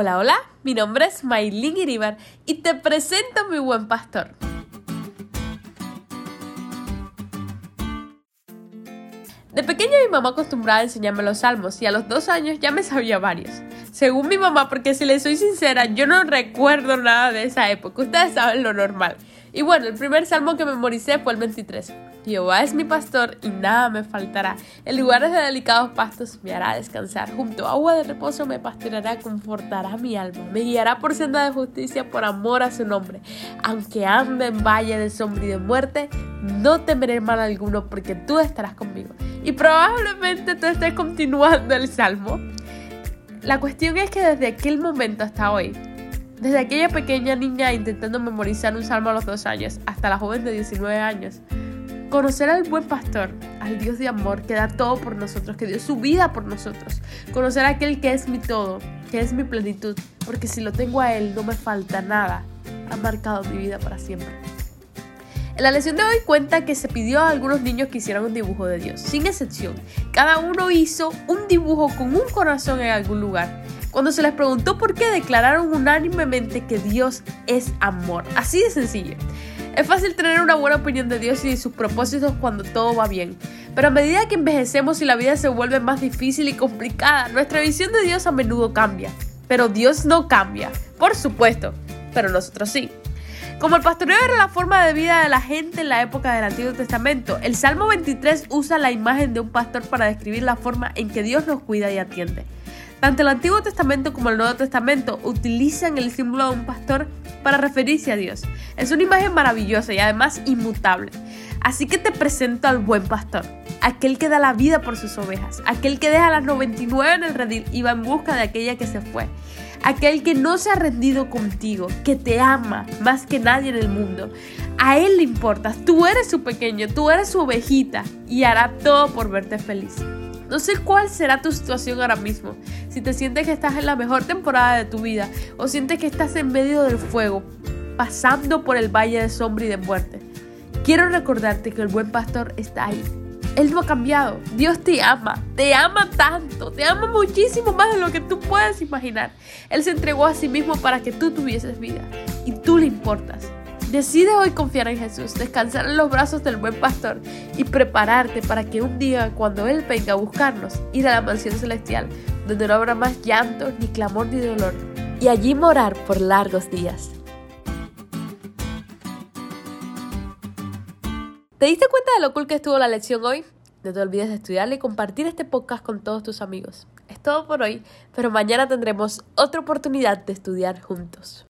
Hola, hola, mi nombre es Maylin Iribar y te presento a mi buen pastor. De pequeña mi mamá acostumbraba a enseñarme los salmos y a los dos años ya me sabía varios. Según mi mamá, porque si le soy sincera, yo no recuerdo nada de esa época. Ustedes saben lo normal. Y bueno, el primer salmo que memoricé fue el 23. Jehová es mi pastor y nada me faltará. En lugares de delicados pastos me hará descansar. Junto a agua de reposo me pastoreará, confortará mi alma. Me guiará por senda de justicia por amor a su nombre. Aunque ande en valle de sombra y de muerte, no temeré mal alguno porque tú estarás conmigo. Y probablemente tú estés continuando el salmo. La cuestión es que desde aquel momento hasta hoy, desde aquella pequeña niña intentando memorizar un salmo a los dos años hasta la joven de 19 años, Conocer al buen pastor, al Dios de amor que da todo por nosotros, que dio su vida por nosotros. Conocer a aquel que es mi todo, que es mi plenitud, porque si lo tengo a Él no me falta nada. Ha marcado mi vida para siempre. En la lección de hoy cuenta que se pidió a algunos niños que hicieran un dibujo de Dios, sin excepción. Cada uno hizo un dibujo con un corazón en algún lugar. Cuando se les preguntó por qué, declararon unánimemente que Dios es amor. Así de sencillo. Es fácil tener una buena opinión de Dios y de sus propósitos cuando todo va bien, pero a medida que envejecemos y la vida se vuelve más difícil y complicada, nuestra visión de Dios a menudo cambia. Pero Dios no cambia, por supuesto, pero nosotros sí. Como el pastoreo era la forma de vida de la gente en la época del Antiguo Testamento, el Salmo 23 usa la imagen de un pastor para describir la forma en que Dios nos cuida y atiende. Tanto el Antiguo Testamento como el Nuevo Testamento utilizan el símbolo de un pastor para referirse a Dios. Es una imagen maravillosa y además inmutable. Así que te presento al buen pastor, aquel que da la vida por sus ovejas, aquel que deja las 99 en el redil y va en busca de aquella que se fue, aquel que no se ha rendido contigo, que te ama más que nadie en el mundo. A él le importas, tú eres su pequeño, tú eres su ovejita y hará todo por verte feliz. No sé cuál será tu situación ahora mismo. Si te sientes que estás en la mejor temporada de tu vida o sientes que estás en medio del fuego, pasando por el valle de sombra y de muerte. Quiero recordarte que el buen pastor está ahí. Él no ha cambiado. Dios te ama. Te ama tanto. Te ama muchísimo más de lo que tú puedes imaginar. Él se entregó a sí mismo para que tú tuvieses vida. Y tú le importas. Decide hoy confiar en Jesús, descansar en los brazos del buen pastor y prepararte para que un día, cuando Él venga a buscarnos, ir a la mansión celestial, donde no habrá más llanto, ni clamor, ni dolor, y allí morar por largos días. ¿Te diste cuenta de lo cool que estuvo la lección hoy? No te olvides de estudiarla y compartir este podcast con todos tus amigos. Es todo por hoy, pero mañana tendremos otra oportunidad de estudiar juntos.